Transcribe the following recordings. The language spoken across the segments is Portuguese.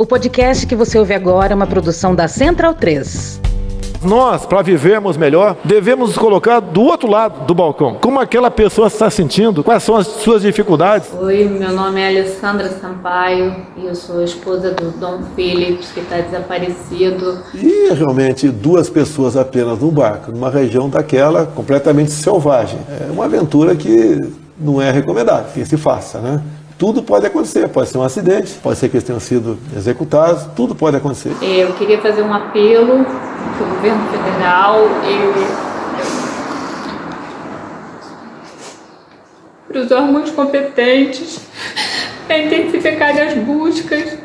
O podcast que você ouve agora é uma produção da Central 3. Nós, para vivermos melhor, devemos nos colocar do outro lado do balcão. Como aquela pessoa está sentindo? Quais são as suas dificuldades? Oi, meu nome é Alessandra Sampaio e eu sou esposa do Dom Phillips, que está desaparecido. E realmente duas pessoas apenas no barco, numa região daquela completamente selvagem. É uma aventura que não é recomendável que se faça, né? Tudo pode acontecer, pode ser um acidente, pode ser que eles tenham sido executados, tudo pode acontecer. Eu queria fazer um apelo para o governo federal e para os órgãos competentes para intensificar as buscas.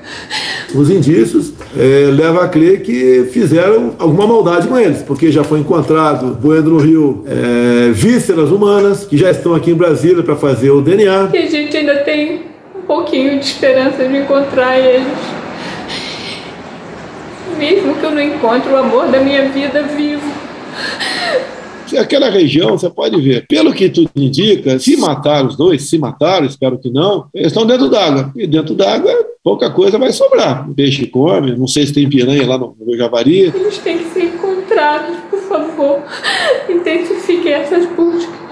Os indícios é, levam a crer que fizeram alguma maldade com eles, porque já foi encontrado, boendo no rio, é, vísceras humanas, que já estão aqui em Brasília para fazer o DNA. E a gente ainda tem um pouquinho de esperança de encontrar eles. Mesmo que eu não encontre o amor da minha vida vivo. Aquela região, você pode ver, pelo que tudo indica, se mataram os dois, se mataram, espero que não, eles estão dentro d'água. E dentro d'água, pouca coisa vai sobrar. O peixe come, não sei se tem piranha lá no, no Javari. Eles têm que ser encontrados, por favor. Intensifique essas buscas.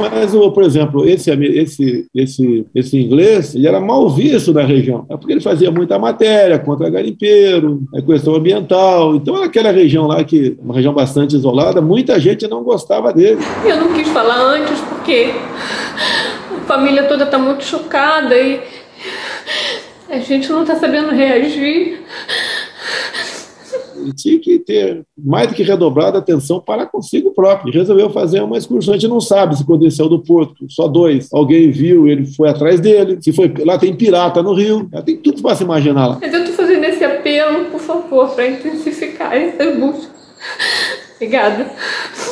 Mas, por exemplo, esse, esse, esse, esse inglês, ele era mal visto na região. É porque ele fazia muita matéria contra garimpeiro, a questão ambiental. Então, naquela região lá, que uma região bastante isolada, muita gente não gostava dele. Eu não quis falar antes porque a família toda está muito chocada e a gente não está sabendo reagir. Ele tinha que ter mais do que redobrado a atenção para consigo próprio. Resolveu fazer uma excursão. A gente não sabe se quando desceu do porto, só dois, alguém viu, ele foi atrás dele. Se foi lá tem pirata no rio, tem tudo para se imaginar lá. Mas eu estou fazendo esse apelo, por favor, para intensificar essas buscas. Obrigada.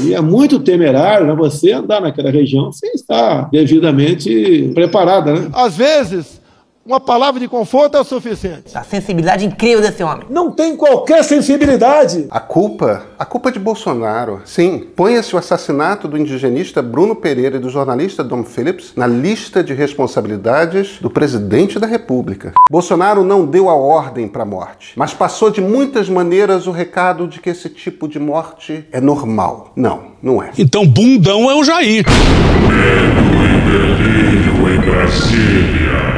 E é muito temerário né, você andar naquela região sem estar devidamente preparada. Né? Às vezes, uma palavra de conforto é o suficiente. A sensibilidade incrível desse homem. Não tem qualquer sensibilidade. A culpa, a culpa é de Bolsonaro. Sim, ponha-se o assassinato do indigenista Bruno Pereira e do jornalista Dom Phillips na lista de responsabilidades do presidente da República. Bolsonaro não deu a ordem para a morte, mas passou de muitas maneiras o recado de que esse tipo de morte é normal. Não, não é. Então bundão é o Jair. Medo e delírio em Brasília.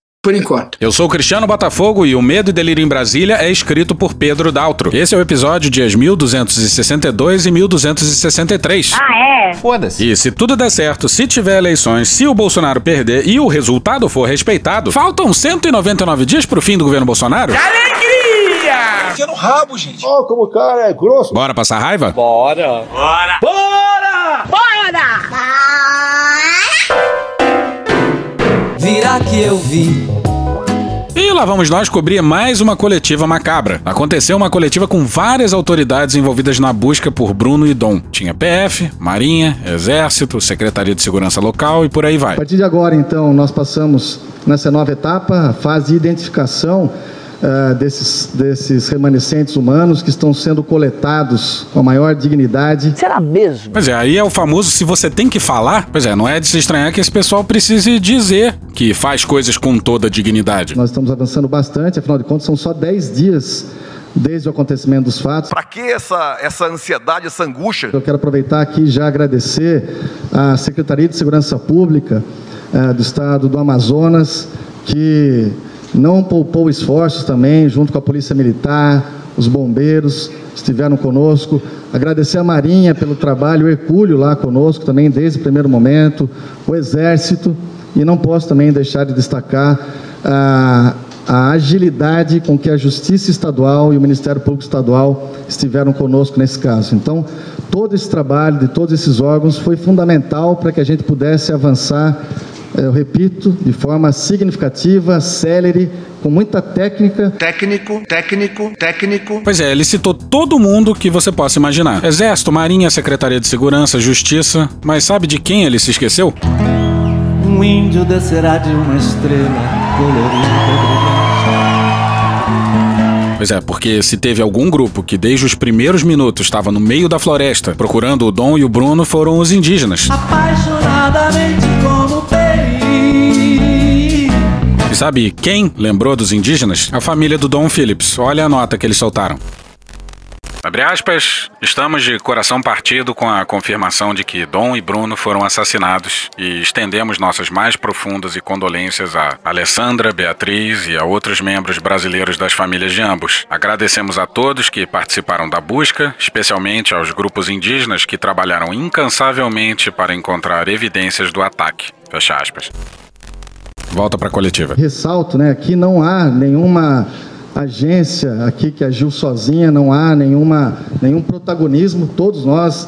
Por enquanto. Eu sou o Cristiano Botafogo e o Medo e Delírio em Brasília é escrito por Pedro Daltro. Esse é o episódio dias 1262 e 1263. Ah, é? Foda-se. E se tudo der certo, se tiver eleições, se o Bolsonaro perder e o resultado for respeitado, faltam 199 dias pro fim do governo Bolsonaro? Alegria! Enfia no rabo, gente. Ó, oh, como o cara é grosso. Bora passar raiva? Bora. Bora. Bora! Virá que eu vi. E lá vamos nós cobrir mais uma coletiva macabra. Aconteceu uma coletiva com várias autoridades envolvidas na busca por Bruno e Dom. Tinha PF, Marinha, Exército, Secretaria de Segurança Local e por aí vai. A partir de agora, então, nós passamos nessa nova etapa, a fase de identificação uh, desses, desses remanescentes humanos que estão sendo coletados com a maior dignidade. Será mesmo? Pois é, aí é o famoso se você tem que falar. Pois é, não é de se estranhar que esse pessoal precise dizer que faz coisas com toda dignidade. Nós estamos avançando bastante, afinal de contas, são só 10 dias desde o acontecimento dos fatos. Para que essa, essa ansiedade, essa angústia? Eu quero aproveitar aqui e já agradecer à Secretaria de Segurança Pública uh, do Estado do Amazonas, que não poupou esforços também, junto com a Polícia Militar, os bombeiros estiveram conosco. Agradecer a Marinha pelo trabalho, Hercúleo lá conosco também desde o primeiro momento, o Exército, e não posso também deixar de destacar a, a agilidade com que a Justiça Estadual e o Ministério Público Estadual estiveram conosco nesse caso. Então, todo esse trabalho de todos esses órgãos foi fundamental para que a gente pudesse avançar eu repito, de forma significativa, célere, com muita técnica. Técnico, técnico, técnico. Pois é, ele citou todo mundo que você possa imaginar: Exército, Marinha, Secretaria de Segurança, Justiça. Mas sabe de quem ele se esqueceu? Um índio descerá de uma estrela colorida Pois é, porque se teve algum grupo que desde os primeiros minutos estava no meio da floresta procurando o Dom e o Bruno foram os indígenas. Apaixonadamente E sabe quem lembrou dos indígenas? A família do Dom Phillips. Olha a nota que eles soltaram. Abre aspas, estamos de coração partido com a confirmação de que Dom e Bruno foram assassinados e estendemos nossas mais profundas e condolências a Alessandra, Beatriz e a outros membros brasileiros das famílias de ambos. Agradecemos a todos que participaram da busca, especialmente aos grupos indígenas que trabalharam incansavelmente para encontrar evidências do ataque. Fecha aspas. Volta para a coletiva. Ressalto, né, que não há nenhuma agência aqui que agiu sozinha, não há nenhuma, nenhum protagonismo, todos nós,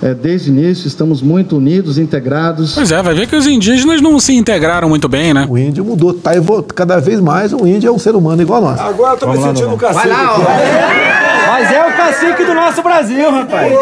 é, desde o início, estamos muito unidos, integrados. Pois é, vai ver que os indígenas não se integraram muito bem, né? O índio mudou, tá cada vez mais o índio é um ser humano igual a nós. Agora eu tô me Vamos lá, sentindo Dom. cacique. Vai lá, ó. ó. Mas é o cacique do nosso Brasil, rapaz.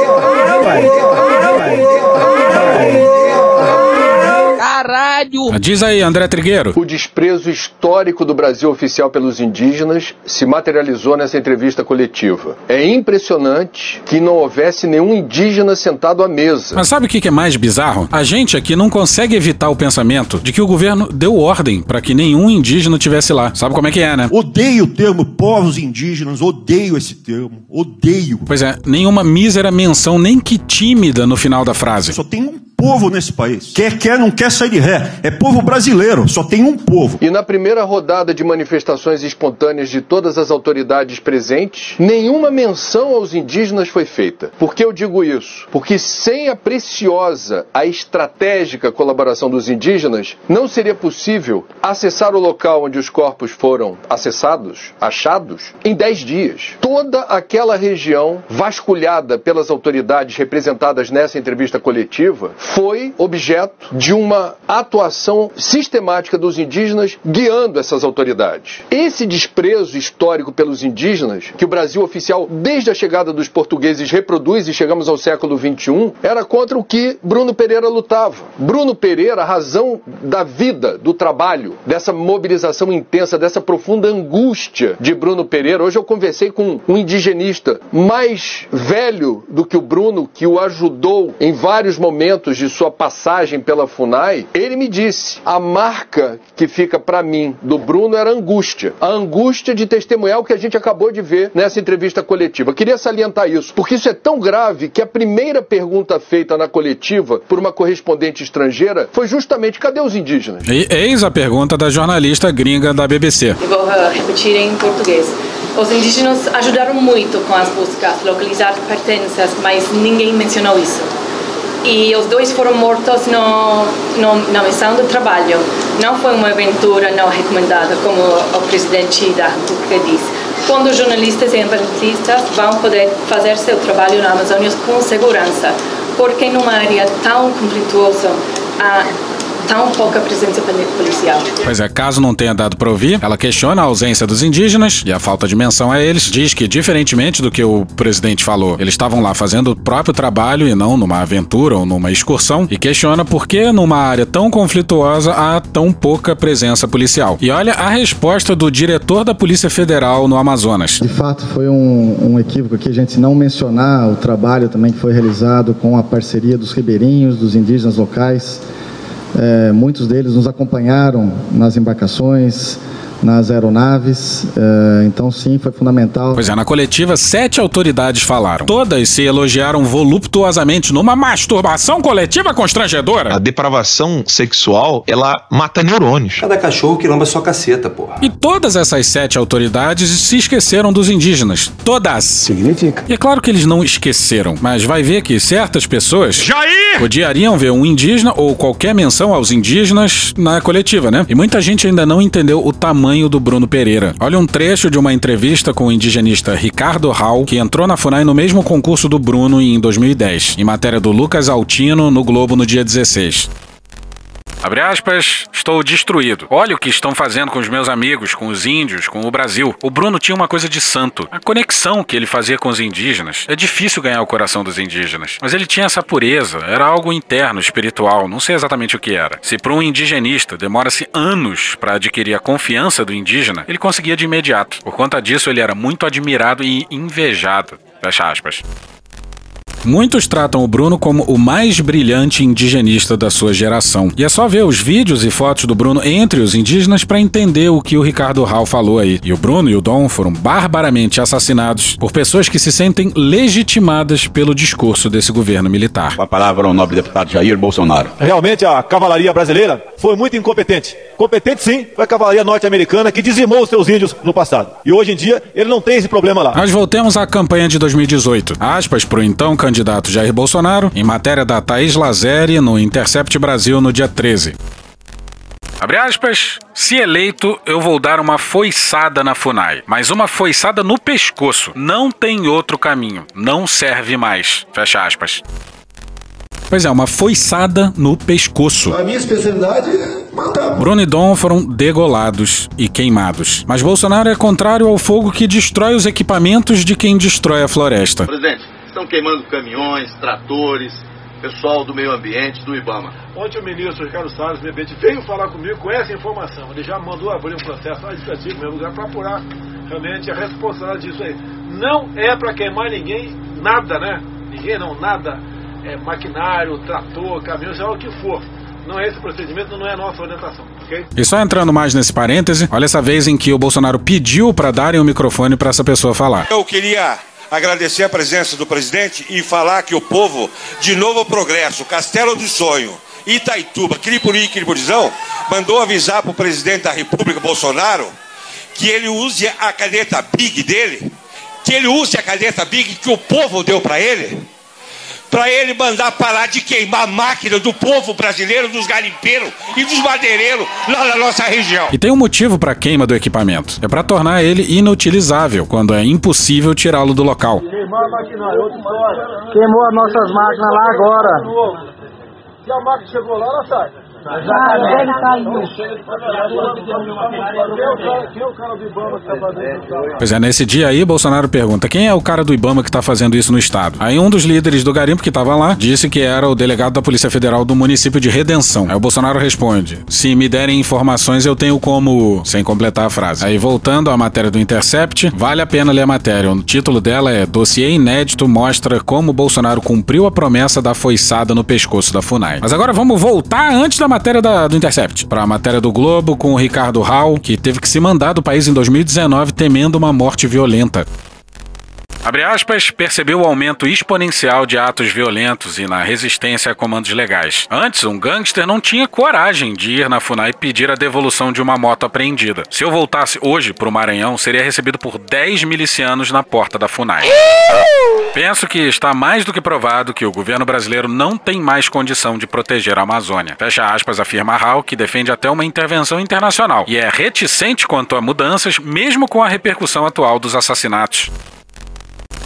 Caralho! Diz aí, André Trigueiro. O desprezo histórico do Brasil oficial pelos indígenas se materializou nessa entrevista coletiva. É impressionante que não houvesse nenhum indígena sentado à mesa. Mas sabe o que que é mais bizarro? A gente aqui não consegue evitar o pensamento de que o governo deu ordem para que nenhum indígena tivesse lá. Sabe como é que é, né? Odeio o termo povos indígenas, odeio esse termo, odeio. Pois é, nenhuma mísera menção, nem que tímida no final da frase. Só tem um povo nesse país. Quer, quer, não quer sair de ré. É povo brasileiro, só tem um povo. E na primeira rodada de manifestações espontâneas de todas as autoridades presentes, nenhuma menção aos indígenas foi feita. Por que eu digo isso? Porque sem a preciosa, a estratégica colaboração dos indígenas, não seria possível acessar o local onde os corpos foram acessados, achados, em 10 dias. Toda aquela região vasculhada pelas autoridades representadas nessa entrevista coletiva foi objeto de uma atuação sistemática dos indígenas guiando essas autoridades. Esse desprezo histórico pelos indígenas, que o Brasil oficial, desde a chegada dos portugueses, reproduz e chegamos ao século XXI, era contra o que Bruno Pereira lutava. Bruno Pereira, a razão da vida, do trabalho, dessa mobilização intensa, dessa profunda angústia de Bruno Pereira. Hoje eu conversei com um indigenista mais velho do que o Bruno, que o ajudou em vários momentos de sua passagem pela FUNAI. Ele me disse: a marca que fica para mim do Bruno era a angústia. A angústia de testemunhar o que a gente acabou de ver nessa entrevista coletiva. Queria salientar isso, porque isso é tão grave que a primeira pergunta feita na coletiva por uma correspondente estrangeira foi justamente: cadê os indígenas? E eis a pergunta da jornalista gringa da BBC. Eu vou uh, repetir em português. Os indígenas ajudaram muito com as buscas, localizar pertences, mas ninguém mencionou isso. E os dois foram mortos no, no, na missão de trabalho. Não foi uma aventura não recomendada, como o presidente da República disse. Quando jornalistas e ambientalistas vão poder fazer seu trabalho na Amazônia com segurança, porque numa área tão conflituosa há tão pouca presença policial. Pois é, caso não tenha dado para ouvir, ela questiona a ausência dos indígenas e a falta de menção a eles. Diz que, diferentemente do que o presidente falou, eles estavam lá fazendo o próprio trabalho e não numa aventura ou numa excursão. E questiona por que, numa área tão conflituosa, há tão pouca presença policial. E olha a resposta do diretor da Polícia Federal no Amazonas. De fato, foi um, um equívoco aqui a gente não mencionar o trabalho também que foi realizado com a parceria dos ribeirinhos, dos indígenas locais. É, muitos deles nos acompanharam nas embarcações, nas aeronaves, é, então sim, foi fundamental. Pois é, na coletiva, sete autoridades falaram. Todas se elogiaram voluptuosamente numa masturbação coletiva constrangedora. A depravação sexual, ela mata neurônios. Cada cachorro que lamba sua caceta, porra. E todas essas sete autoridades se esqueceram dos indígenas. Todas. Significa. E é claro que eles não esqueceram, mas vai ver que certas pessoas Jair! odiariam ver um indígena ou qualquer menção aos indígenas na coletiva, né? E muita gente ainda não entendeu o tamanho do Bruno Pereira. Olha um trecho de uma entrevista com o indigenista Ricardo Hall, que entrou na FUNAI no mesmo concurso do Bruno em 2010, em matéria do Lucas Altino no Globo no dia 16. Abre aspas, estou destruído. Olha o que estão fazendo com os meus amigos, com os índios, com o Brasil. O Bruno tinha uma coisa de santo. A conexão que ele fazia com os indígenas. É difícil ganhar o coração dos indígenas. Mas ele tinha essa pureza. Era algo interno, espiritual. Não sei exatamente o que era. Se para um indigenista demora-se anos para adquirir a confiança do indígena, ele conseguia de imediato. Por conta disso, ele era muito admirado e invejado. Fecha aspas. Muitos tratam o Bruno como o mais brilhante indigenista da sua geração. E é só ver os vídeos e fotos do Bruno entre os indígenas para entender o que o Ricardo Hall falou aí. E o Bruno e o Dom foram barbaramente assassinados por pessoas que se sentem legitimadas pelo discurso desse governo militar. A palavra ao nobre deputado Jair Bolsonaro. Realmente a cavalaria brasileira foi muito incompetente. Competente sim, foi a cavalaria norte-americana que dizimou os seus índios no passado. E hoje em dia ele não tem esse problema lá. Mas voltemos à campanha de 2018. Aspas pro então candidato Jair Bolsonaro, em matéria da Thaís Lazeri no Intercept Brasil no dia 13. Abre aspas. Se eleito, eu vou dar uma foiçada na FUNAI. Mas uma foiçada no pescoço. Não tem outro caminho. Não serve mais. Fecha aspas. Pois é, uma foiçada no pescoço. A minha especialidade é matar. Bruno e Dom foram degolados e queimados. Mas Bolsonaro é contrário ao fogo que destrói os equipamentos de quem destrói a floresta. Presidente, estão queimando caminhões, tratores, pessoal do meio ambiente, do IBAMA. Ontem o ministro Ricardo Salles repente veio falar comigo com essa informação. Ele já mandou abrir um processo administrativo no meu lugar para apurar realmente a responsabilidade disso aí. Não é para queimar ninguém, nada, né? Ninguém não, nada. É maquinário, trator, caminhão, seja o que for. Não é esse procedimento, não é a nossa orientação, ok? E só entrando mais nesse parêntese, olha essa vez em que o Bolsonaro pediu para darem o microfone para essa pessoa falar. Eu queria agradecer a presença do presidente e falar que o povo de Novo Progresso, Castelo do Sonho, Itaituba, Cripuri e Cripurizão, mandou avisar para o presidente da República, Bolsonaro, que ele use a caneta Big dele, que ele use a caneta Big que o povo deu para ele, para ele mandar parar de queimar a máquina do povo brasileiro, dos garimpeiros e dos madeireiros lá na nossa região. E tem um motivo para a queima do equipamento. É para tornar ele inutilizável, quando é impossível tirá-lo do local. Queimar a maquinária, outra história. Queimou as nossas máquinas lá agora. Se a máquina chegou lá, ela sai. Pois é, nesse dia aí, Bolsonaro pergunta quem é o cara do Ibama que tá fazendo isso no estado. Aí um dos líderes do garimpo que tava lá disse que era o delegado da Polícia Federal do município de Redenção. Aí o Bolsonaro responde: se me derem informações, eu tenho como. sem completar a frase. Aí voltando à matéria do Intercept, vale a pena ler a matéria. O título dela é Dossiê Inédito mostra como Bolsonaro cumpriu a promessa da foiçada no pescoço da FUNAI. Mas agora vamos voltar antes da matéria da- do Intercept, para a matéria do Globo com o Ricardo Hall, que teve que se mandar do país em 2019 temendo uma morte violenta. Abre aspas, percebeu o aumento exponencial de atos violentos e na resistência a comandos legais. Antes, um gangster não tinha coragem de ir na FUNAI pedir a devolução de uma moto apreendida. Se eu voltasse hoje pro Maranhão, seria recebido por 10 milicianos na porta da FUNAI. Penso que está mais do que provado que o governo brasileiro não tem mais condição de proteger a Amazônia. Fecha aspas, afirma Hall, que defende até uma intervenção internacional e é reticente quanto a mudanças, mesmo com a repercussão atual dos assassinatos.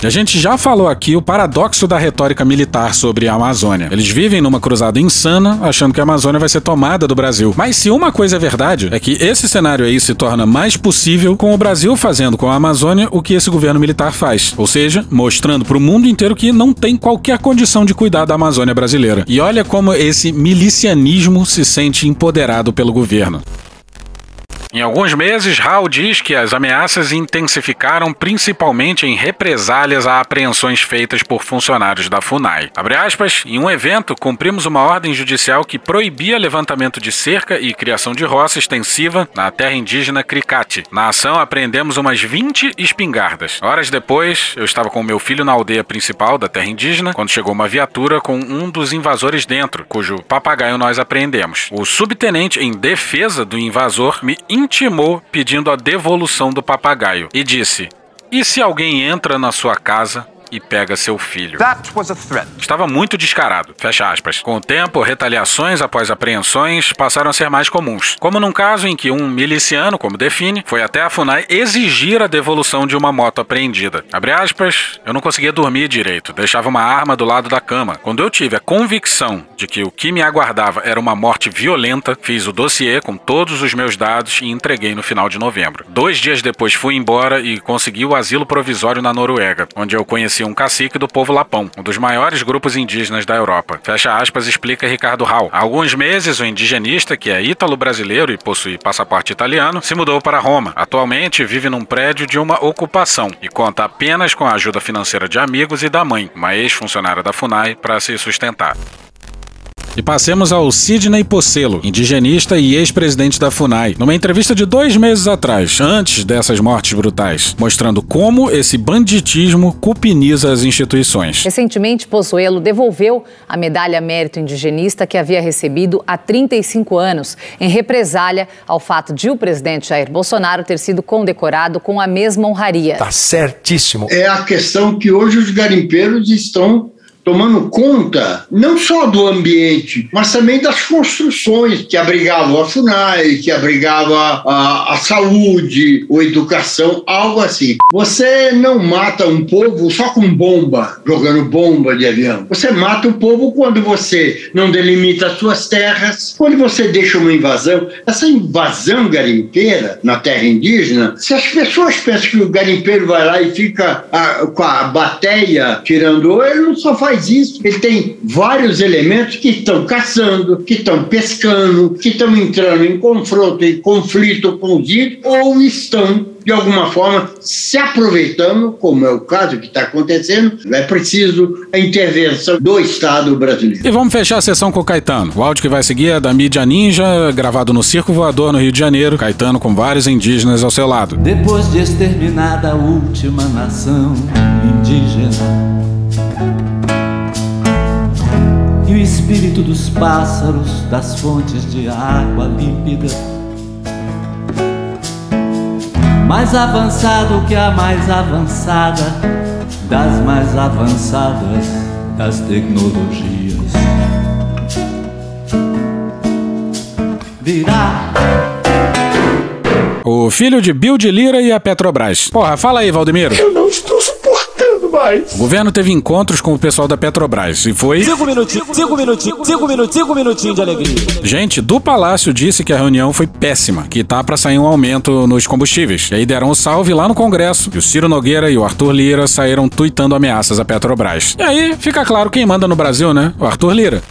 A gente já falou aqui o paradoxo da retórica militar sobre a Amazônia. Eles vivem numa cruzada insana, achando que a Amazônia vai ser tomada do Brasil. Mas se uma coisa é verdade, é que esse cenário aí se torna mais possível com o Brasil fazendo com a Amazônia o que esse governo militar faz. Ou seja, mostrando para o mundo inteiro que não tem qualquer condição de cuidar da Amazônia brasileira. E olha como esse milicianismo se sente empoderado pelo governo. Em alguns meses, Hall diz que as ameaças intensificaram principalmente em represálias a apreensões feitas por funcionários da FUNAI. Aspas, em um evento, cumprimos uma ordem judicial que proibia levantamento de cerca e criação de roça extensiva na terra indígena Cricate. Na ação, apreendemos umas 20 espingardas. Horas depois, eu estava com meu filho na aldeia principal da terra indígena, quando chegou uma viatura com um dos invasores dentro, cujo papagaio nós apreendemos. O subtenente, em defesa do invasor, me intimou pedindo a devolução do papagaio e disse: E se alguém entra na sua casa e pega seu filho. Estava muito descarado. Fecha aspas. Com o tempo, retaliações após apreensões passaram a ser mais comuns. Como num caso em que um miliciano, como define, foi até a FUNAI exigir a devolução de uma moto apreendida. Abre aspas, eu não conseguia dormir direito, deixava uma arma do lado da cama. Quando eu tive a convicção de que o que me aguardava era uma morte violenta, fiz o dossiê com todos os meus dados e entreguei no final de novembro. Dois dias depois fui embora e consegui o asilo provisório na Noruega, onde eu conheci um cacique do povo Lapão, um dos maiores grupos indígenas da Europa. Fecha aspas, explica Ricardo Hall. Há alguns meses, o indigenista, que é ítalo-brasileiro e possui passaporte italiano, se mudou para Roma. Atualmente vive num prédio de uma ocupação e conta apenas com a ajuda financeira de amigos e da mãe, uma ex-funcionária da FUNAI, para se sustentar. E passemos ao Sidney Pocelo, indigenista e ex-presidente da FUNAI, numa entrevista de dois meses atrás, antes dessas mortes brutais, mostrando como esse banditismo cupiniza as instituições. Recentemente, Pozuelo devolveu a medalha mérito indigenista que havia recebido há 35 anos, em represália ao fato de o presidente Jair Bolsonaro ter sido condecorado com a mesma honraria. Tá certíssimo. É a questão que hoje os garimpeiros estão tomando conta não só do ambiente, mas também das construções que abrigavam a FUNAI, que abrigava a, a saúde, a educação, algo assim. Você não mata um povo só com bomba, jogando bomba de avião. Você mata o povo quando você não delimita as suas terras, quando você deixa uma invasão. Essa invasão garimpeira na terra indígena, se as pessoas pensam que o garimpeiro vai lá e fica a, com a bateia tirando, ele não só faz faz isso, ele tem vários elementos que estão caçando, que estão pescando, que estão entrando em confronto, em conflito com os índios, ou estão de alguma forma se aproveitando, como é o caso que está acontecendo, é preciso a intervenção do Estado brasileiro. E vamos fechar a sessão com o Caetano. O áudio que vai seguir é da mídia Ninja, gravado no Circo Voador no Rio de Janeiro. Caetano com vários indígenas ao seu lado. Depois de exterminada a última nação indígena e o espírito dos pássaros das fontes de água límpida. Mais avançado que a mais avançada das mais avançadas das tecnologias. Virá o filho de Bill de Lira e a Petrobras. Porra, fala aí, Valdemiro. Eu não estou mais. O governo teve encontros com o pessoal da Petrobras e foi. Cinco minutinhos, cinco minutinhos, cinco minutinhos, cinco minutinhos de alegria. Gente do Palácio disse que a reunião foi péssima, que tá para sair um aumento nos combustíveis. E aí deram um salve lá no Congresso. E o Ciro Nogueira e o Arthur Lira saíram tuitando ameaças à Petrobras. E aí fica claro quem manda no Brasil, né? O Arthur Lira.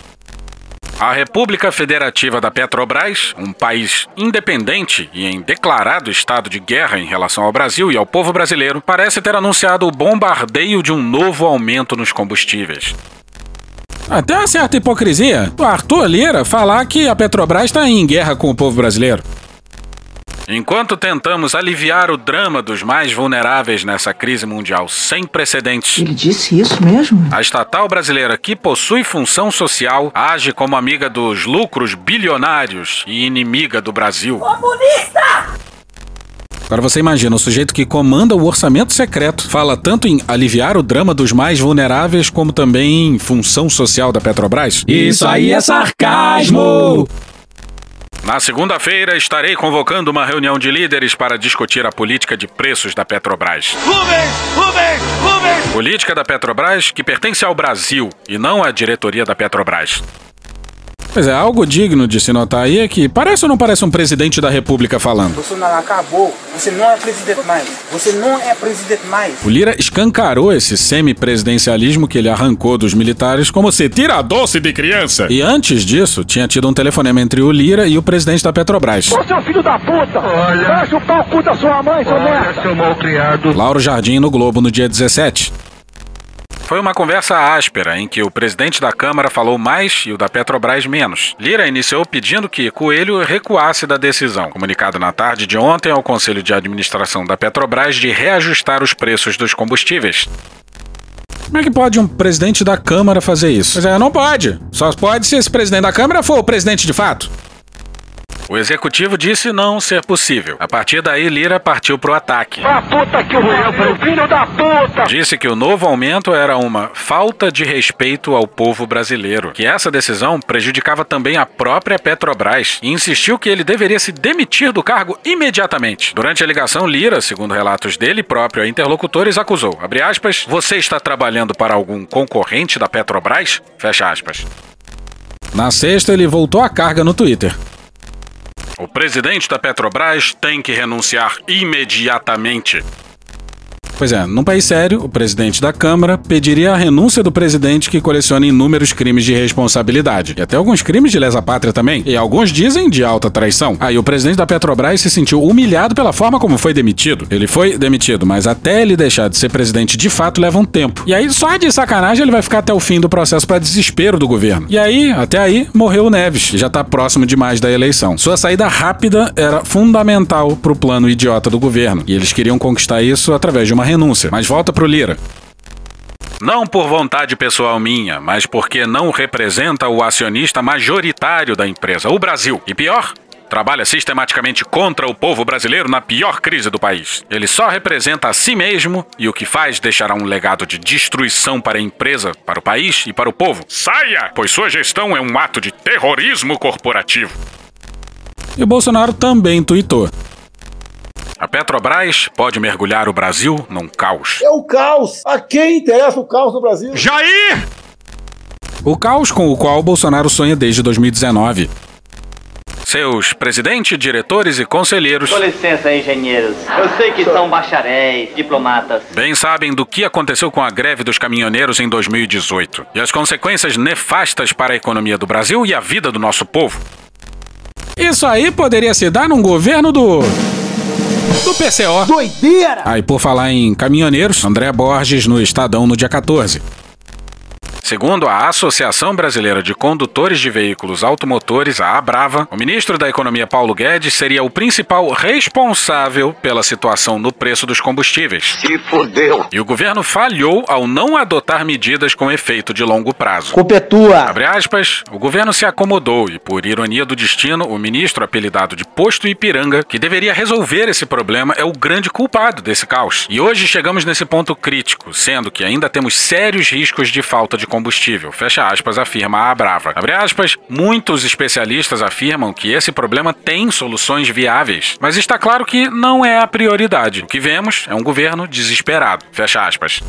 A República Federativa da Petrobras, um país independente e em declarado estado de guerra em relação ao Brasil e ao povo brasileiro, parece ter anunciado o bombardeio de um novo aumento nos combustíveis. Até uma certa hipocrisia, o Arthur Lira falar que a Petrobras está em guerra com o povo brasileiro. Enquanto tentamos aliviar o drama dos mais vulneráveis nessa crise mundial sem precedentes. Ele disse isso mesmo? A estatal brasileira, que possui função social, age como amiga dos lucros bilionários e inimiga do Brasil. Comunista! Agora você imagina, o sujeito que comanda o orçamento secreto fala tanto em aliviar o drama dos mais vulneráveis, como também em função social da Petrobras? Isso aí é sarcasmo! Na segunda-feira, estarei convocando uma reunião de líderes para discutir a política de preços da Petrobras. Rubens! Rubens! Rubens! Política da Petrobras que pertence ao Brasil e não à diretoria da Petrobras. Pois é, algo digno de se notar aí é que parece ou não parece um presidente da República falando? Bolsonaro acabou. Você não é presidente mais. Você não é presidente mais. O Lira escancarou esse semi-presidencialismo que ele arrancou dos militares como se tira doce de criança. E antes disso, tinha tido um telefonema entre o Lira e o presidente da Petrobras. Ô, seu filho da puta! Olha. Vai chupar o cu da sua mãe, seu merda! seu malcriado. Lauro Jardim no Globo no dia 17. Foi uma conversa áspera em que o presidente da Câmara falou mais e o da Petrobras menos. Lira iniciou pedindo que Coelho recuasse da decisão, comunicado na tarde de ontem ao Conselho de Administração da Petrobras de reajustar os preços dos combustíveis. Como é que pode um presidente da Câmara fazer isso? Pois é, não pode. Só pode se esse presidente da Câmara for o presidente de fato. O executivo disse não ser possível. A partir daí, Lira partiu pro ataque. A puta que filho da puta! Disse que o novo aumento era uma falta de respeito ao povo brasileiro, que essa decisão prejudicava também a própria Petrobras e insistiu que ele deveria se demitir do cargo imediatamente. Durante a ligação, Lira, segundo relatos dele próprio a interlocutores, acusou, abre aspas, você está trabalhando para algum concorrente da Petrobras? Fecha aspas. Na sexta, ele voltou à carga no Twitter. O presidente da Petrobras tem que renunciar imediatamente. Pois é, num país sério, o presidente da Câmara pediria a renúncia do presidente que coleciona inúmeros crimes de responsabilidade. E até alguns crimes de lesa pátria também. E alguns dizem de alta traição. Aí o presidente da Petrobras se sentiu humilhado pela forma como foi demitido. Ele foi demitido, mas até ele deixar de ser presidente de fato leva um tempo. E aí, só de sacanagem, ele vai ficar até o fim do processo para desespero do governo. E aí, até aí, morreu o Neves, já tá próximo demais da eleição. Sua saída rápida era fundamental pro plano idiota do governo. E eles queriam conquistar isso através de uma renúncia. Mas volta pro Lira. Não por vontade pessoal minha, mas porque não representa o acionista majoritário da empresa, o Brasil. E pior, trabalha sistematicamente contra o povo brasileiro na pior crise do país. Ele só representa a si mesmo e o que faz deixará um legado de destruição para a empresa, para o país e para o povo. Saia, pois sua gestão é um ato de terrorismo corporativo. E o Bolsonaro também tuitou. A Petrobras pode mergulhar o Brasil num caos. É o caos. A quem interessa o caos no Brasil? Jair! O caos com o qual Bolsonaro sonha desde 2019. Seus presidente, diretores e conselheiros Com licença, engenheiros. Eu sei que são bacharéis, diplomatas. bem sabem do que aconteceu com a greve dos caminhoneiros em 2018 e as consequências nefastas para a economia do Brasil e a vida do nosso povo. Isso aí poderia se dar num governo do. Do PCO. Doideira! Aí, por falar em caminhoneiros, André Borges no Estadão no dia 14. Segundo a Associação Brasileira de Condutores de Veículos Automotores, a Abrava, o ministro da Economia Paulo Guedes seria o principal responsável pela situação no preço dos combustíveis. Se fodeu. E o governo falhou ao não adotar medidas com efeito de longo prazo. Culpa é tua. Abre aspas, o governo se acomodou e, por ironia do destino, o ministro apelidado de Posto Ipiranga, que deveria resolver esse problema, é o grande culpado desse caos. E hoje chegamos nesse ponto crítico, sendo que ainda temos sérios riscos de falta de combustível. Fecha aspas, afirma a Abrava. Abre aspas, muitos especialistas afirmam que esse problema tem soluções viáveis, mas está claro que não é a prioridade. O que vemos é um governo desesperado. Fecha aspas.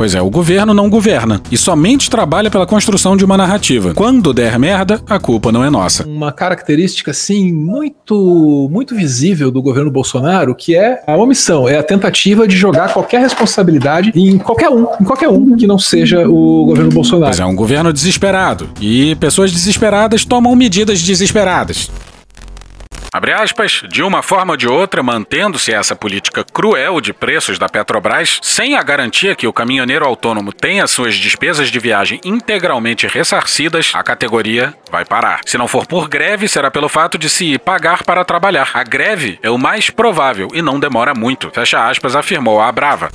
Pois é, o governo não governa e somente trabalha pela construção de uma narrativa. Quando der merda, a culpa não é nossa. Uma característica, assim, muito, muito visível do governo Bolsonaro, que é a omissão, é a tentativa de jogar qualquer responsabilidade em qualquer um, em qualquer um que não seja o governo Bolsonaro. Pois é, um governo desesperado. E pessoas desesperadas tomam medidas desesperadas. Abre aspas, de uma forma ou de outra, mantendo-se essa política cruel de preços da Petrobras, sem a garantia que o caminhoneiro autônomo tenha suas despesas de viagem integralmente ressarcidas, a categoria vai parar. Se não for por greve, será pelo fato de se pagar para trabalhar. A greve é o mais provável e não demora muito. Fecha aspas, afirmou a Brava.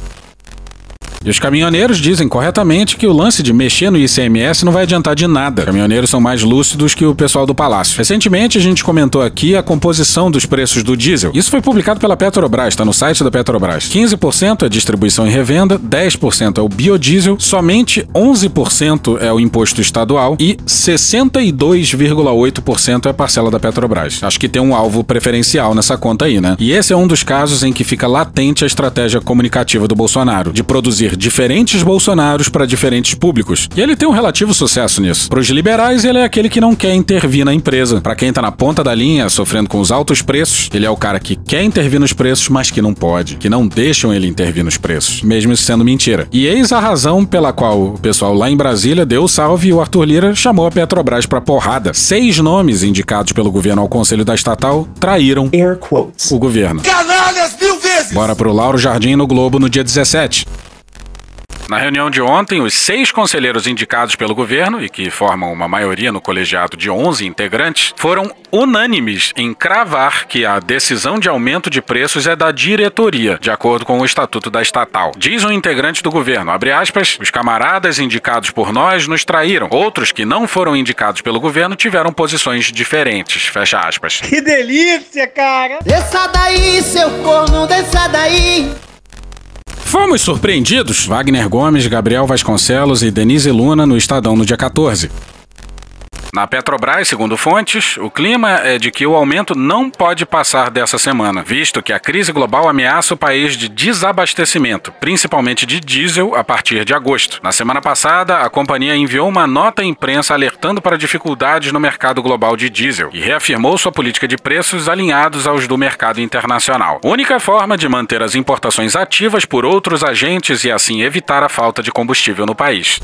E os caminhoneiros dizem corretamente que o lance de mexer no ICMS não vai adiantar de nada. Os caminhoneiros são mais lúcidos que o pessoal do Palácio. Recentemente a gente comentou aqui a composição dos preços do diesel. Isso foi publicado pela Petrobras, está no site da Petrobras. 15% é distribuição e revenda, 10% é o biodiesel, somente 11% é o imposto estadual e 62,8% é a parcela da Petrobras. Acho que tem um alvo preferencial nessa conta aí, né? E esse é um dos casos em que fica latente a estratégia comunicativa do Bolsonaro, de produzir diferentes Bolsonaros para diferentes públicos. E ele tem um relativo sucesso nisso. Para os liberais, ele é aquele que não quer intervir na empresa. Para quem tá na ponta da linha, sofrendo com os altos preços, ele é o cara que quer intervir nos preços, mas que não pode, que não deixam ele intervir nos preços, mesmo isso sendo mentira. E eis a razão pela qual o pessoal lá em Brasília deu o salve e o Arthur Lira chamou a Petrobras para porrada. Seis nomes indicados pelo governo ao conselho da estatal traíram o governo. Canalhas mil vezes! Bora pro Lauro Jardim no Globo no dia 17. Na reunião de ontem, os seis conselheiros indicados pelo governo, e que formam uma maioria no colegiado de 11 integrantes, foram unânimes em cravar que a decisão de aumento de preços é da diretoria, de acordo com o estatuto da estatal. Diz um integrante do governo, abre aspas, os camaradas indicados por nós nos traíram. Outros que não foram indicados pelo governo tiveram posições diferentes, fecha aspas. Que delícia, cara! Desça daí, seu corno, desça daí! Fomos surpreendidos. Wagner Gomes, Gabriel Vasconcelos e Denise Luna no Estadão no dia 14. Na Petrobras, segundo fontes, o clima é de que o aumento não pode passar dessa semana, visto que a crise global ameaça o país de desabastecimento, principalmente de diesel, a partir de agosto. Na semana passada, a companhia enviou uma nota à imprensa alertando para dificuldades no mercado global de diesel e reafirmou sua política de preços alinhados aos do mercado internacional. Única forma de manter as importações ativas por outros agentes e assim evitar a falta de combustível no país.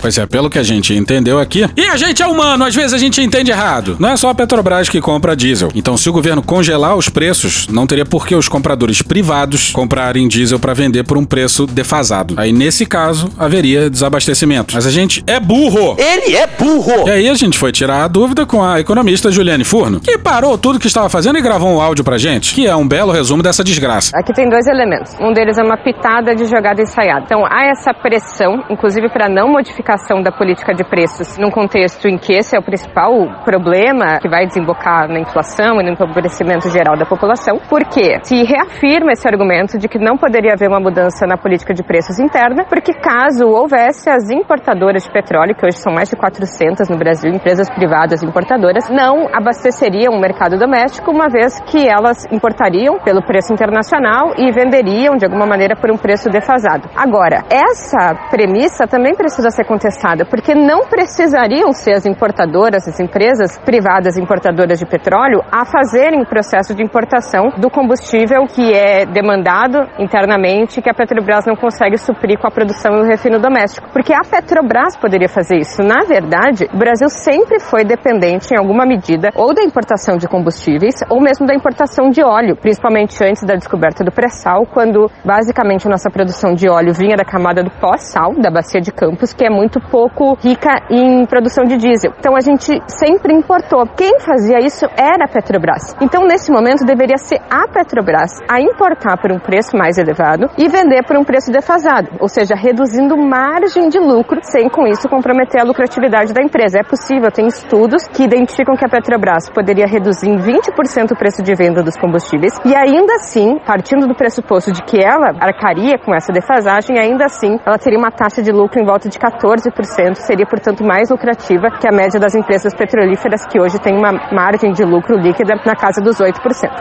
Pois é, pelo que a gente entendeu aqui. E a gente é humano, às vezes a gente entende errado. Não é só a Petrobras que compra diesel. Então, se o governo congelar os preços, não teria por que os compradores privados comprarem diesel para vender por um preço defasado. Aí, nesse caso, haveria desabastecimento. Mas a gente é burro! Ele é burro! E aí a gente foi tirar a dúvida com a economista Juliane Furno, que parou tudo que estava fazendo e gravou um áudio pra gente, que é um belo resumo dessa desgraça. Aqui tem dois elementos. Um deles é uma pitada de jogada ensaiada. Então, há essa pressão, inclusive para não modificar da política de preços num contexto em que esse é o principal problema que vai desembocar na inflação e no empobrecimento geral da população, porque se reafirma esse argumento de que não poderia haver uma mudança na política de preços interna, porque caso houvesse as importadoras de petróleo, que hoje são mais de 400 no Brasil, empresas privadas importadoras, não abasteceriam o mercado doméstico, uma vez que elas importariam pelo preço internacional e venderiam de alguma maneira por um preço defasado. Agora, essa premissa também precisa ser contestada, porque não precisariam ser as importadoras, as empresas privadas importadoras de petróleo, a fazerem o processo de importação do combustível que é demandado internamente, que a Petrobras não consegue suprir com a produção e o refino doméstico. Porque a Petrobras poderia fazer isso. Na verdade, o Brasil sempre foi dependente, em alguma medida, ou da importação de combustíveis, ou mesmo da importação de óleo, principalmente antes da descoberta do pré-sal, quando basicamente a nossa produção de óleo vinha da camada do pós-sal, da bacia de Campos, que é muito pouco rica em produção de diesel. Então a gente sempre importou. Quem fazia isso era a Petrobras. Então nesse momento deveria ser a Petrobras a importar por um preço mais elevado e vender por um preço defasado, ou seja, reduzindo margem de lucro sem com isso comprometer a lucratividade da empresa. É possível, tem estudos que identificam que a Petrobras poderia reduzir em 20% o preço de venda dos combustíveis e ainda assim, partindo do pressuposto de que ela arcaria com essa defasagem, ainda assim ela teria uma taxa de lucro em volta de 14%, seria portanto mais lucrativa que a média das empresas petrolíferas que hoje tem uma margem de lucro líquida na casa dos 8%.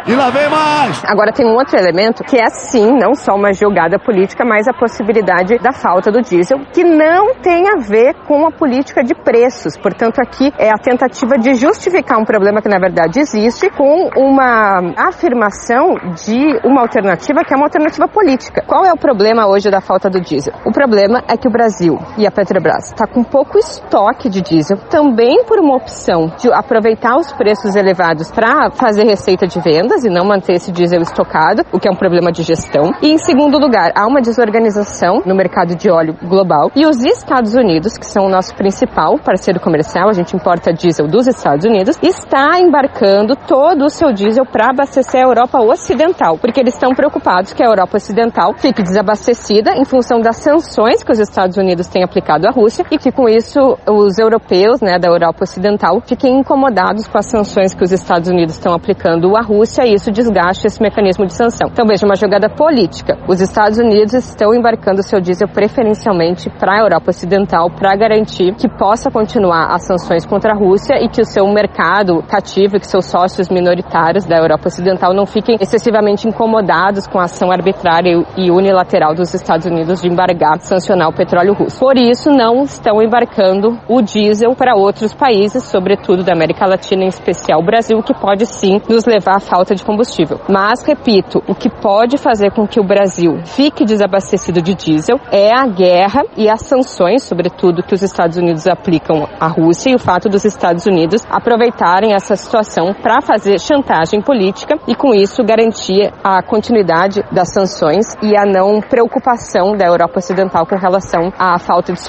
E lá vem mais! Agora tem um outro elemento que é sim, não só uma jogada política, mas a possibilidade da falta do diesel, que não tem a ver com a política de preços. Portanto, aqui é a tentativa de justificar um problema que na verdade existe com uma afirmação de uma alternativa que é uma alternativa política. Qual é o problema hoje da falta do diesel? O problema é que o Brasil e a Petrobras está com pouco estoque de diesel, também por uma opção de aproveitar os preços elevados para fazer receita de vendas e não manter esse diesel estocado, o que é um problema de gestão. E em segundo lugar, há uma desorganização no mercado de óleo global e os Estados Unidos, que são o nosso principal parceiro comercial, a gente importa diesel dos Estados Unidos, está embarcando todo o seu diesel para abastecer a Europa Ocidental, porque eles estão preocupados que a Europa Ocidental fique desabastecida em função das sanções que os Estados Unidos têm aplicado à Rússia e que com isso os europeus, né, da Europa Ocidental, fiquem incomodados com as sanções que os Estados Unidos estão aplicando à Rússia e isso desgaste esse mecanismo de sanção. Então veja uma jogada política. Os Estados Unidos estão embarcando seu diesel preferencialmente para a Europa Ocidental para garantir que possa continuar as sanções contra a Rússia e que o seu mercado cativo e que seus sócios minoritários da Europa Ocidental não fiquem excessivamente incomodados com a ação arbitrária e unilateral dos Estados Unidos de embargar, sancionar o petróleo russo. Por isso, não não estão embarcando o diesel para outros países, sobretudo da América Latina, em especial o Brasil, que pode sim nos levar à falta de combustível. Mas, repito, o que pode fazer com que o Brasil fique desabastecido de diesel é a guerra e as sanções, sobretudo, que os Estados Unidos aplicam à Rússia e o fato dos Estados Unidos aproveitarem essa situação para fazer chantagem política e, com isso, garantir a continuidade das sanções e a não preocupação da Europa Ocidental com relação à falta de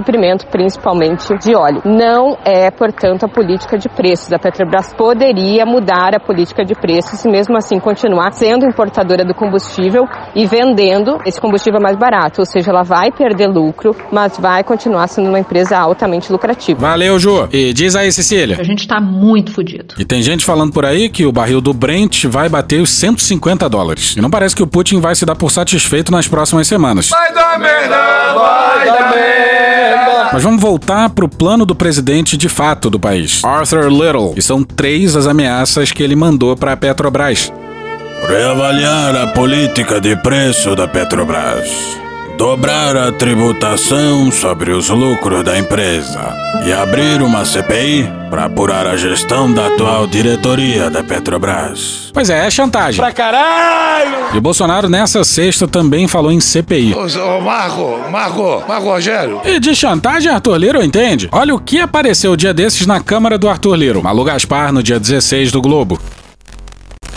principalmente de óleo. Não é, portanto, a política de preços. A Petrobras poderia mudar a política de preços e, mesmo assim, continuar sendo importadora do combustível e vendendo esse combustível mais barato. Ou seja, ela vai perder lucro, mas vai continuar sendo uma empresa altamente lucrativa. Valeu, Ju. E diz aí, Cecília. A gente tá muito fodido. E tem gente falando por aí que o barril do Brent vai bater os 150 dólares. E não parece que o Putin vai se dar por satisfeito nas próximas semanas. Vai dar merda, vai dar merda. Mas vamos voltar pro plano do presidente de fato do país, Arthur Little. E são três as ameaças que ele mandou para a Petrobras. Reavaliar a política de preço da Petrobras. Dobrar a tributação sobre os lucros da empresa. E abrir uma CPI para apurar a gestão da atual diretoria da Petrobras. Pois é, é chantagem. Pra caralho! E o Bolsonaro nessa sexta também falou em CPI. Ô, ô Marco, Marco, Marco Rogério. E de chantagem, Arthur Liro entende. Olha o que apareceu dia desses na Câmara do Arthur Liro. Malu Gaspar no dia 16 do Globo.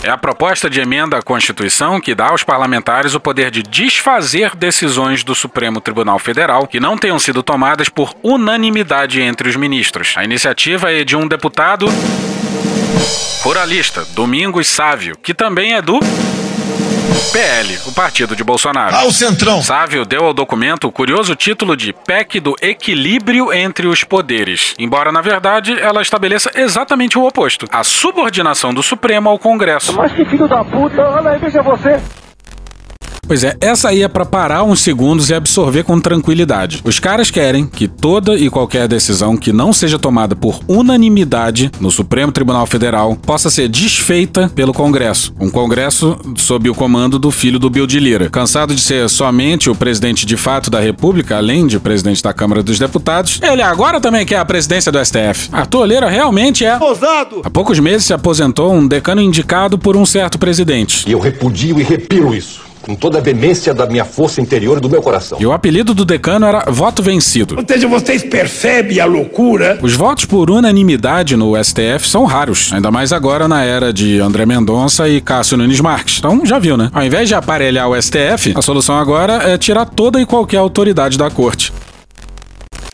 É a proposta de emenda à Constituição que dá aos parlamentares o poder de desfazer decisões do Supremo Tribunal Federal que não tenham sido tomadas por unanimidade entre os ministros. A iniciativa é de um deputado ruralista, Domingos Sávio, que também é do PL, o partido de Bolsonaro. Ah, o Centrão. Sávio deu ao documento o curioso título de PEC do equilíbrio entre os poderes, embora na verdade ela estabeleça exatamente o oposto: a subordinação do Supremo ao Congresso. Mas que filho da puta, olha aí, veja você. Pois é, essa aí é para parar uns segundos e absorver com tranquilidade. Os caras querem que toda e qualquer decisão que não seja tomada por unanimidade no Supremo Tribunal Federal possa ser desfeita pelo Congresso. Um Congresso sob o comando do filho do Bill de Lira. Cansado de ser somente o presidente de fato da República, além de presidente da Câmara dos Deputados, ele agora também quer a presidência do STF. Arthur Lira realmente é. Ousado! Há poucos meses se aposentou um decano indicado por um certo presidente. E eu repudio e repiro isso com toda a veemência da minha força interior e do meu coração. E o apelido do decano era voto vencido. Ou seja, vocês percebem a loucura? Os votos por unanimidade no STF são raros, ainda mais agora na era de André Mendonça e Cássio Nunes Marques. Então, já viu, né? Ao invés de aparelhar o STF, a solução agora é tirar toda e qualquer autoridade da corte.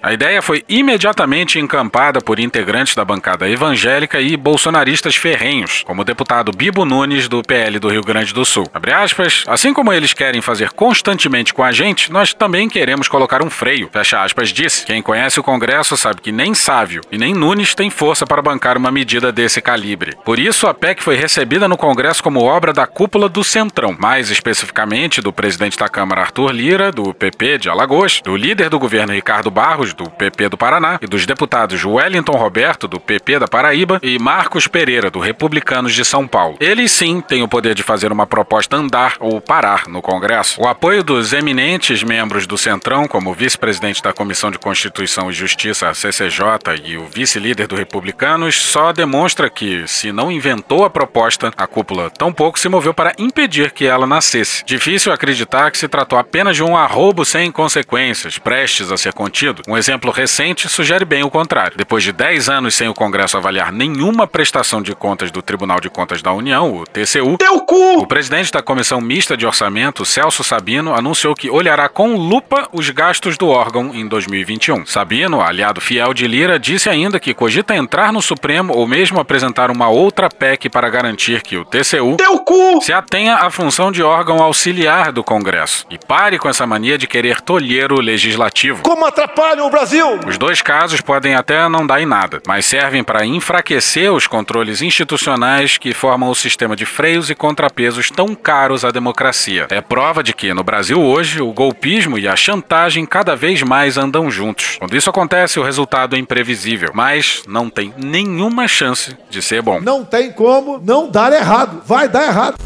A ideia foi imediatamente encampada por integrantes da bancada evangélica e bolsonaristas ferrenhos, como o deputado Bibo Nunes, do PL do Rio Grande do Sul. Abre aspas, assim como eles querem fazer constantemente com a gente, nós também queremos colocar um freio. Fecha aspas, disse. Quem conhece o Congresso sabe que nem Sávio e nem Nunes tem força para bancar uma medida desse calibre. Por isso, a PEC foi recebida no Congresso como obra da cúpula do Centrão, mais especificamente do presidente da Câmara Arthur Lira, do PP de Alagoas, do líder do governo Ricardo Barros, do PP do Paraná, e dos deputados Wellington Roberto, do PP da Paraíba, e Marcos Pereira, do Republicanos de São Paulo. Eles sim têm o poder de fazer uma proposta andar ou parar no Congresso. O apoio dos eminentes membros do Centrão, como o vice-presidente da Comissão de Constituição e Justiça, a CCJ, e o vice-líder do Republicanos, só demonstra que, se não inventou a proposta, a cúpula tampouco se moveu para impedir que ela nascesse. Difícil acreditar que se tratou apenas de um arrobo sem consequências, prestes a ser contido. Um exemplo recente sugere bem o contrário. Depois de 10 anos sem o Congresso avaliar nenhuma prestação de contas do Tribunal de Contas da União, o TCU, Teu cu! o presidente da Comissão Mista de Orçamento, Celso Sabino, anunciou que olhará com lupa os gastos do órgão em 2021. Sabino, aliado fiel de Lira, disse ainda que cogita entrar no Supremo ou mesmo apresentar uma outra PEC para garantir que o TCU Teu cu! se atenha à função de órgão auxiliar do Congresso e pare com essa mania de querer tolher o legislativo. Como atrapalham Brasil? Os dois casos podem até não dar em nada, mas servem para enfraquecer os controles institucionais que formam o sistema de freios e contrapesos tão caros à democracia. É prova de que, no Brasil hoje, o golpismo e a chantagem cada vez mais andam juntos. Quando isso acontece, o resultado é imprevisível, mas não tem nenhuma chance de ser bom. Não tem como não dar errado. Vai dar errado.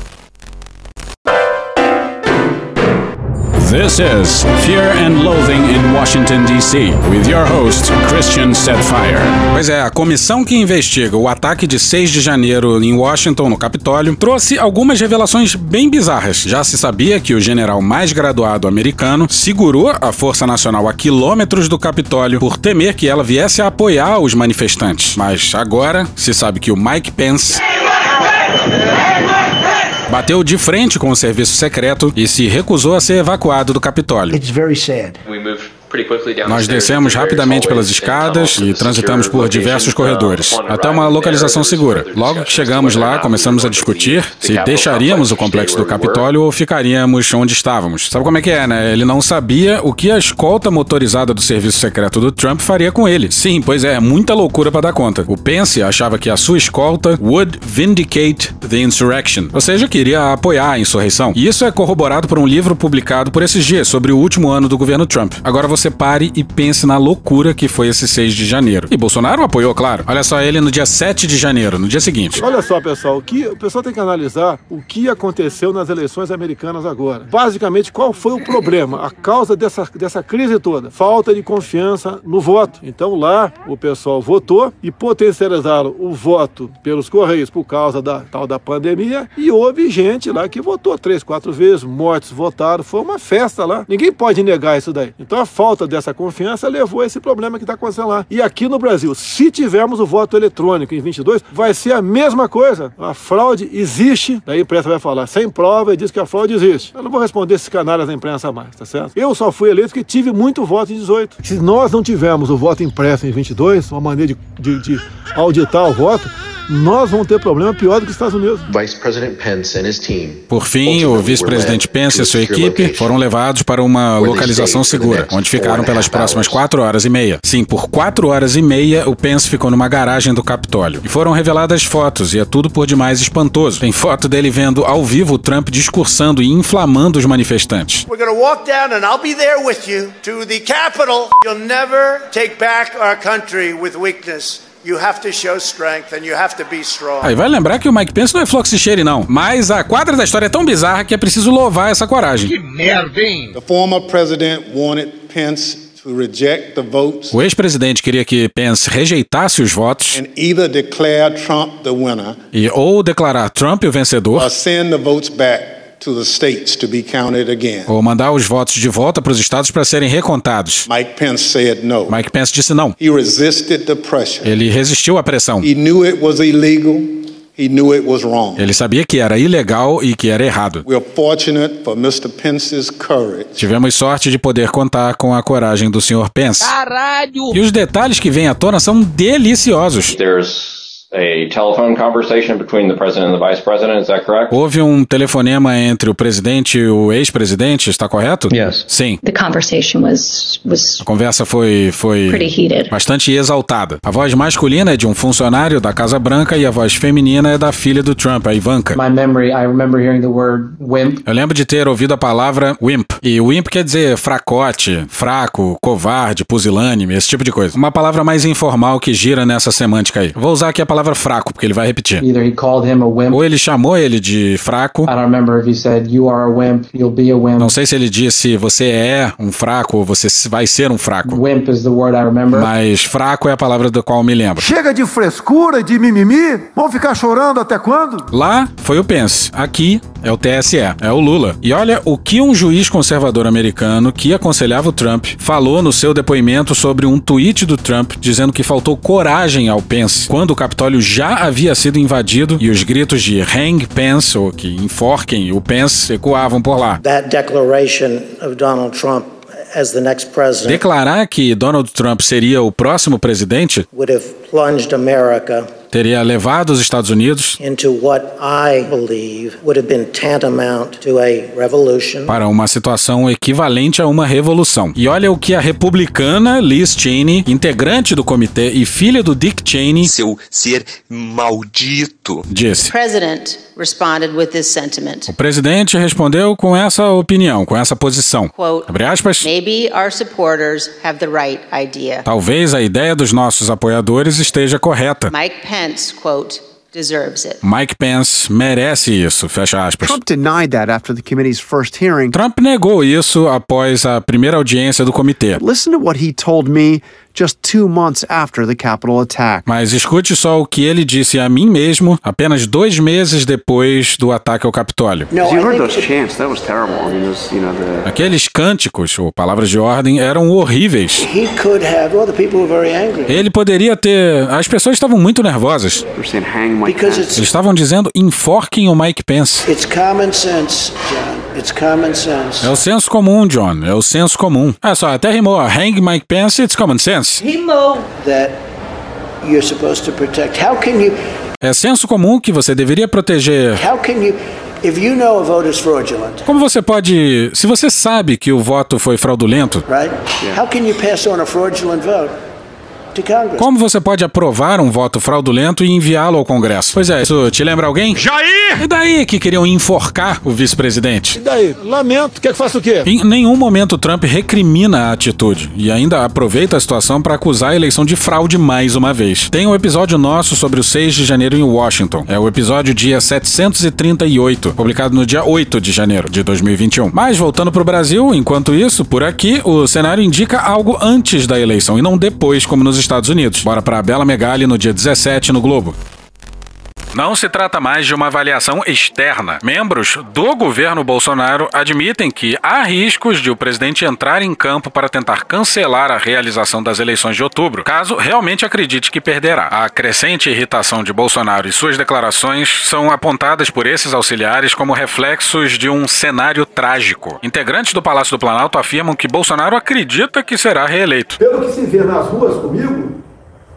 This is Fear and Loathing in Washington, D.C., with your host, Christian Setfire. Pois é, a comissão que investiga o ataque de 6 de janeiro em Washington, no Capitólio, trouxe algumas revelações bem bizarras. Já se sabia que o general mais graduado americano segurou a Força Nacional a quilômetros do Capitólio por temer que ela viesse a apoiar os manifestantes. Mas agora se sabe que o Mike Pence bateu de frente com o serviço secreto e se recusou a ser evacuado do Capitólio. It's very sad. Nós descemos rapidamente pelas escadas e transitamos por diversos corredores, até uma localização segura. Logo que chegamos lá, começamos a discutir se deixaríamos o complexo do Capitólio ou ficaríamos onde estávamos. Sabe como é que é, né? Ele não sabia o que a escolta motorizada do serviço secreto do Trump faria com ele. Sim, pois é, muita loucura para dar conta. O Pence achava que a sua escolta would vindicate the insurrection, ou seja, queria apoiar a insurreição. E isso é corroborado por um livro publicado por esses dias sobre o último ano do governo Trump. Agora você pare e pense na loucura que foi esse 6 de janeiro. E Bolsonaro apoiou, claro. Olha só ele no dia 7 de janeiro, no dia seguinte. Olha só, pessoal, o que o pessoal tem que analisar o que aconteceu nas eleições americanas agora. Basicamente, qual foi o problema, a causa dessa, dessa crise toda? Falta de confiança no voto. Então lá o pessoal votou e potencializaram o voto pelos correios por causa da tal da pandemia e houve gente lá que votou três, quatro vezes, mortos votaram, foi uma festa lá. Ninguém pode negar isso daí. Então a falta dessa confiança levou a esse problema que está acontecendo lá. E aqui no Brasil, se tivermos o voto eletrônico em 22, vai ser a mesma coisa. A fraude existe, daí a imprensa vai falar sem prova e diz que a fraude existe. Eu não vou responder esses canalhas da imprensa mais, tá certo? Eu só fui eleito porque tive muito voto em 18. Se nós não tivermos o voto impresso em 22, uma maneira de, de, de auditar o voto, nós vamos ter problema pior do que os Estados Unidos. Por fim, o vice-presidente Pence e sua equipe foram levados para uma localização segura, onde ficaram pelas próximas quatro horas e meia. Sim, por quatro horas e meia, o Pence ficou numa garagem do Capitólio. E foram reveladas fotos, e é tudo por demais espantoso. Tem foto dele vendo ao vivo o Trump discursando e inflamando os manifestantes. We're going to walk down and I'll be there with you to the Capitol. You'll never take back our country with weakness. You have to show strength and you have to be strong. Aí vai lembrar que o Mike Pence não é Floxicheire, não. Mas a quadra da história é tão bizarra que é preciso louvar essa coragem. Que merda, hein? The former president wanted Pence to reject the votes O ex-presidente queria que Pence rejeitasse os votos and either declare Trump the winner e ou declarar Trump o vencedor ou mandar os votos de volta para os estados para serem recontados. Mike Pence said no. Mike Pence disse não. He resisted the pressure. Ele resistiu à pressão. He knew it was illegal. He knew it was wrong. Ele sabia que era ilegal e que era errado. We're fortunate for Mr. Pence's courage. Tivemos sorte de poder contar com a coragem do Sr. Pence. Caralho! E os detalhes que vêm à tona são deliciosos. There's a telephone conversation between the president and the vice president, is that correct? Houve um telefonema entre o presidente e o ex-presidente, está correto? Yes. Sim. The conversation was was A conversa foi, foi Pretty heated. bastante exaltada. A voz masculina é de um funcionário da Casa Branca e a voz feminina é da filha do Trump, a Ivanka. My memory, I remember hearing the word wimp. Eu lembro de ter ouvido a palavra wimp. E wimp quer dizer fracote, fraco, covarde, pusilânime, esse tipo de coisa. Uma palavra mais informal que gira nessa semântica aí. Vou usar aqui a palavra fraco, porque ele vai repetir. Either he called him a wimp. Ou ele chamou ele de fraco. Said wimp. Não sei se ele disse você é um fraco ou você vai ser um fraco. Wimp is the word I remember. Mas fraco é a palavra do qual eu me lembro. Chega de frescura, de mimimi. Vão ficar chorando até quando? Lá foi o Pence. Aqui é o TSE, é o Lula. E olha o que um juiz conservador americano que aconselhava o Trump falou no seu depoimento sobre um tweet do Trump dizendo que faltou coragem ao Pence quando o Capitólio já havia sido invadido e os gritos de hang Pence ou que enforquem o Pence ecoavam por lá. That declaration of Donald Trump Declarar que Donald Trump seria o próximo presidente would have plunged America teria levado os Estados Unidos into what I believe would have been tantamount to a revolution. para uma situação equivalente a uma revolução. E olha o que a republicana Liz Cheney, integrante do comitê e filha do Dick Cheney, seu ser maldito, disse. president responded with this sentiment. O presidente respondeu com essa opinião, com essa posição. Abre aspas. Maybe our supporters have the right idea. Talvez a ideia dos nossos apoiadores esteja correta. Mike Pence, quote, deserves it. Mike Pence merece isso, fecha aspas. Trump denied that after the committee's first hearing. Trump negou isso após a primeira audiência do comitê. Listen to what he told me just two months after the Capitol attack. Mas escute só o que ele disse a mim mesmo apenas dois meses depois do ataque ao Capitólio. Aqueles cânticos, ou palavras de ordem, eram horríveis. He could have, well, the people were very angry. Ele poderia ter. As pessoas estavam muito nervosas. Eles estavam dizendo enforquem o Mike Pence. it's common sense, John. It's common sense. É o senso comum, John. É o senso comum. É só, até rimou. Hang Mike Pence, it's common sense. Himo. That you're supposed to protect. How can you, É senso comum que você deveria proteger. how can you, if you know a vote is fraudulent, Como você pode. Se você sabe que o voto foi fraudulento, right? How can you pass on a fraudulent vote? Como você pode aprovar um voto fraudulento e enviá-lo ao Congresso? Pois é, isso te lembra alguém? Jair! E daí que queriam enforcar o vice-presidente? E daí? Lamento. Quer que faça o quê? Em nenhum momento Trump recrimina a atitude e ainda aproveita a situação para acusar a eleição de fraude mais uma vez. Tem um episódio nosso sobre o 6 de janeiro em Washington. É o episódio dia 738, publicado no dia 8 de janeiro de 2021. Mas voltando para o Brasil, enquanto isso, por aqui, o cenário indica algo antes da eleição e não depois, como nos Estados Unidos. Bora para a Bela Megali no dia 17 no Globo. Não se trata mais de uma avaliação externa. Membros do governo Bolsonaro admitem que há riscos de o presidente entrar em campo para tentar cancelar a realização das eleições de outubro, caso realmente acredite que perderá. A crescente irritação de Bolsonaro e suas declarações são apontadas por esses auxiliares como reflexos de um cenário trágico. Integrantes do Palácio do Planalto afirmam que Bolsonaro acredita que será reeleito. Pelo que se vê nas ruas comigo,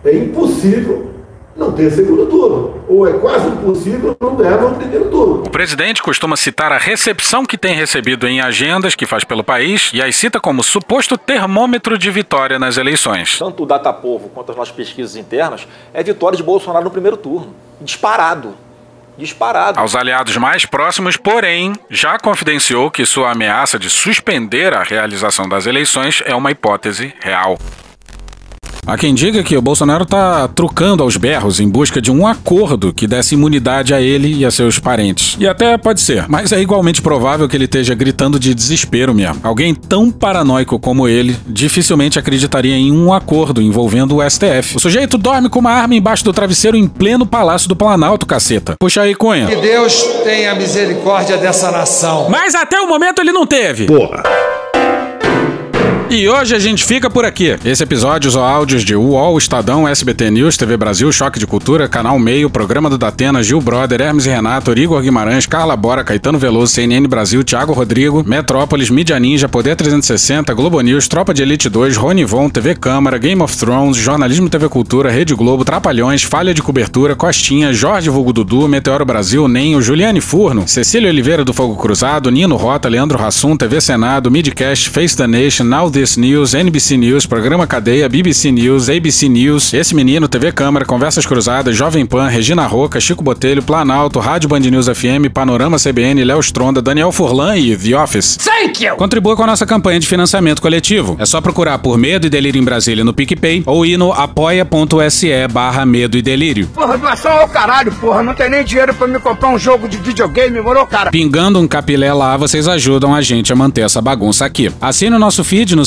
é impossível não ter segundo turno. Ou é quase impossível não ganhar no primeiro turno. O presidente costuma citar a recepção que tem recebido em agendas que faz pelo país e as cita como suposto termômetro de vitória nas eleições. Tanto o Datapovo quanto as nossas pesquisas internas é vitória de Bolsonaro no primeiro turno. Disparado. Disparado. Aos aliados mais próximos, porém, já confidenciou que sua ameaça de suspender a realização das eleições é uma hipótese real. Há quem diga que o Bolsonaro está trucando aos berros em busca de um acordo que desse imunidade a ele e a seus parentes. E até pode ser, mas é igualmente provável que ele esteja gritando de desespero mesmo. Alguém tão paranoico como ele dificilmente acreditaria em um acordo envolvendo o STF. O sujeito dorme com uma arma embaixo do travesseiro em pleno Palácio do Planalto, caceta. Puxa aí, Cunha. Que Deus tenha misericórdia dessa nação. Mas até o momento ele não teve. Porra. E hoje a gente fica por aqui. Esse episódio usou áudios de UOL, Estadão, SBT News, TV Brasil, Choque de Cultura, Canal Meio, Programa do Datena, Gil Brother, Hermes e Renato, Igor Guimarães, Carla Bora, Caetano Veloso, CNN Brasil, Thiago Rodrigo, Metrópolis, Mídia Ninja, Poder 360, Globo News, Tropa de Elite 2, Rony Von, TV Câmara, Game of Thrones, Jornalismo TV Cultura, Rede Globo, Trapalhões, Falha de Cobertura, Costinha, Jorge Vulgo Dudu, Meteoro Brasil, Nenho, Juliane Furno, Cecília Oliveira do Fogo Cruzado, Nino Rota, Leandro Rassum, TV Senado, Midcast, Face the Nation, Now This News, NBC News, Programa Cadeia, BBC News, ABC News, Esse Menino, TV Câmara, Conversas Cruzadas, Jovem Pan, Regina Roca, Chico Botelho, Planalto, Rádio Band News FM, Panorama CBN, Léo Stronda, Daniel Furlan e The Office. Thank you! Contribua com a nossa campanha de financiamento coletivo. É só procurar por Medo e Delírio em Brasília no PicPay ou ir no apoia.se barra Medo e Delírio. Porra, doação ao caralho, porra. Não tem nem dinheiro pra me comprar um jogo de videogame, morou, cara? Pingando um capilé lá, vocês ajudam a gente a manter essa bagunça aqui. Assine o nosso feed no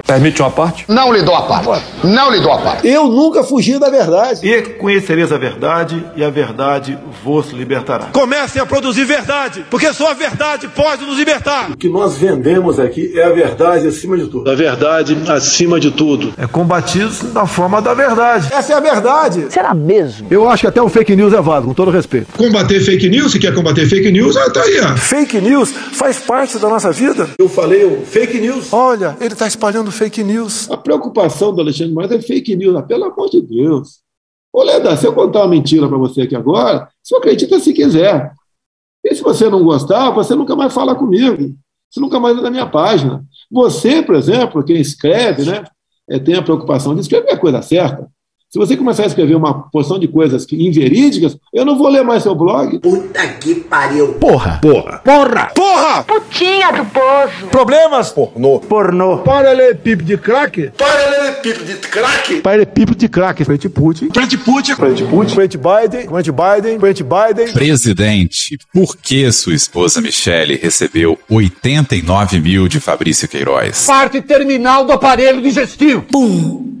Permite uma parte? Não lhe dou a parte. Não lhe dou a parte. Eu nunca fugi da verdade. E conhecereis a verdade, e a verdade vos libertará. Comecem a produzir verdade, porque só a verdade pode nos libertar. O que nós vendemos aqui é a verdade acima de tudo. A verdade acima de tudo. É combatidos da forma da verdade. Essa é a verdade. Será mesmo? Eu acho que até o fake news é válido, com todo respeito. Combater fake news, se quer combater fake news, ah, tá aí, ó. Fake news faz parte da nossa vida. Eu falei o fake news. Olha, ele está espalhando fake news. A preocupação do Alexandre Moraes é fake news, ah, pelo amor de Deus. Ô, Leda, se eu contar uma mentira para você aqui agora, você acredita se quiser. E se você não gostar, você nunca mais fala comigo. Você nunca mais é da minha página. Você, por exemplo, quem escreve, né, é, tem a preocupação de escrever a coisa certa. Se você começar a escrever uma porção de coisas que, inverídicas, eu não vou ler mais seu blog. Puta que pariu. Porra! Porra. Porra! Porra! Putinha do poço. Problemas? Pornô. Pornô. Paralelepípedo de crack? Paralelepípedo de crack? Paralelepípedo de crack. Frente Putin. Frente Putin. Frente Putin. Frente Biden. Frente Biden. Frente Biden. Presidente, por que sua esposa Michele recebeu 89 mil de Fabrício Queiroz? Parte terminal do aparelho digestivo. Pum.